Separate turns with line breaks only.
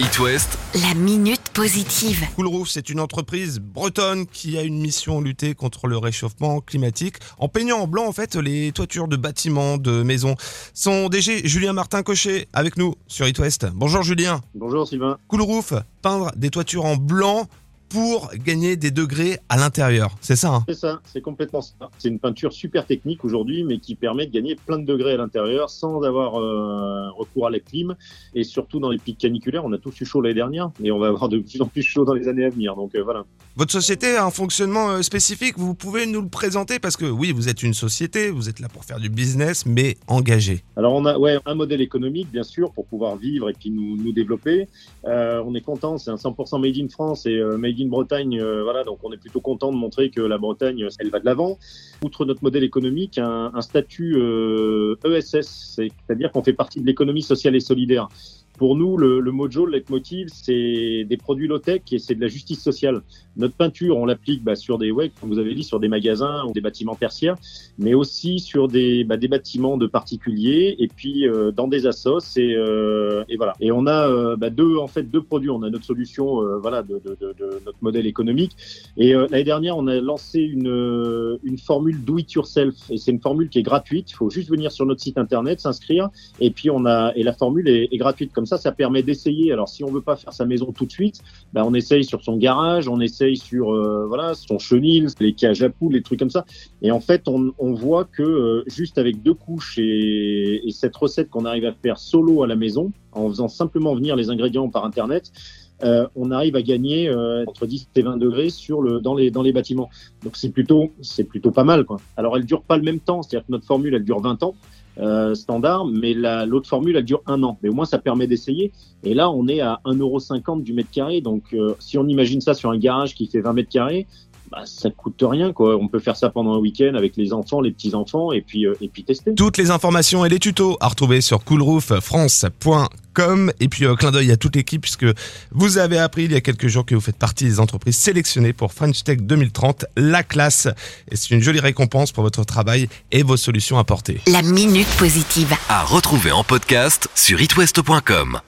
It West,
La minute positive.
Cool Roof, c'est une entreprise bretonne qui a une mission lutter contre le réchauffement climatique en peignant en blanc en fait les toitures de bâtiments, de maisons. Son DG Julien Martin Cochet avec nous sur It West. Bonjour Julien.
Bonjour Sylvain.
Cool Roof, peindre des toitures en blanc pour gagner des degrés à l'intérieur. C'est ça hein?
C'est ça, c'est complètement ça. C'est une peinture super technique aujourd'hui, mais qui permet de gagner plein de degrés à l'intérieur sans avoir euh, recours à la clim. Et surtout dans les pics caniculaires, on a tous eu chaud l'année dernière, et on va avoir de plus en plus chaud dans les années à venir. Donc euh, voilà.
Votre société a un fonctionnement euh, spécifique, vous pouvez nous le présenter parce que oui, vous êtes une société, vous êtes là pour faire du business, mais engagé.
Alors on a un modèle économique bien sûr pour pouvoir vivre et puis nous, développer. Euh, on est content, c'est un 100% made in France et euh, made in Bretagne. voilà, donc on est plutôt content de montrer que la Bretagne, elle va de l'avant. Outre notre modèle économique, un, statut ESS, c'est- c'est-à-dire qu'on fait partie de l'économie sociale et solidaire. Pour nous, le, le mojo, le leitmotiv, c'est des produits low-tech et c'est de la justice sociale. Notre peinture, on l'applique bah, sur des, ouais, comme vous avez dit, sur des magasins ou des bâtiments tertiaires, mais aussi sur des, bah, des bâtiments de particuliers et puis euh, dans des assos et, euh, et voilà. Et on a euh, bah, deux, en fait, deux produits. On a notre solution, euh, voilà, de, de, de, de notre modèle économique. Et euh, l'année dernière, on a lancé une, une formule do it yourself et c'est une formule qui est gratuite. Il faut juste venir sur notre site internet, s'inscrire et puis on a et la formule est, gratuite. Comme ça, ça permet d'essayer. Alors si on veut pas faire sa maison tout de suite, bah, on essaye sur son garage, on essaye sur euh, voilà son chenil, les cages à poules, les trucs comme ça. Et en fait, on, voit que euh, juste avec deux couches et, et cette recette qu'on arrive à faire solo à la maison, en faisant simplement venir les ingrédients par internet, euh, on arrive à gagner entre 10 et 20 degrés sur le dans les dans les bâtiments. Donc c'est plutôt plutôt pas mal quoi. Alors elle dure pas le même temps, c'est-à-dire que notre formule elle dure 20 ans. Euh, standard, mais la- l'autre formule elle dure un an. Mais au moins ça permet d'essayer. Et là on est à 1,50€ du mètre carré. Donc euh, si on imagine ça sur un garage qui fait 20 mètres carrés, bah, ça coûte rien quoi. On peut faire ça pendant un week-end avec les enfants, les petits enfants, et puis euh, et puis tester.
Toutes les informations et les tutos à retrouver sur coolrooffrance.com et puis euh, clin d'œil à toute l'équipe puisque vous avez appris il y a quelques jours que vous faites partie des entreprises sélectionnées pour French Tech 2030, la classe. Et c'est une jolie récompense pour votre travail et vos solutions apportées.
La minute positive.
à retrouver en podcast sur itwest.com.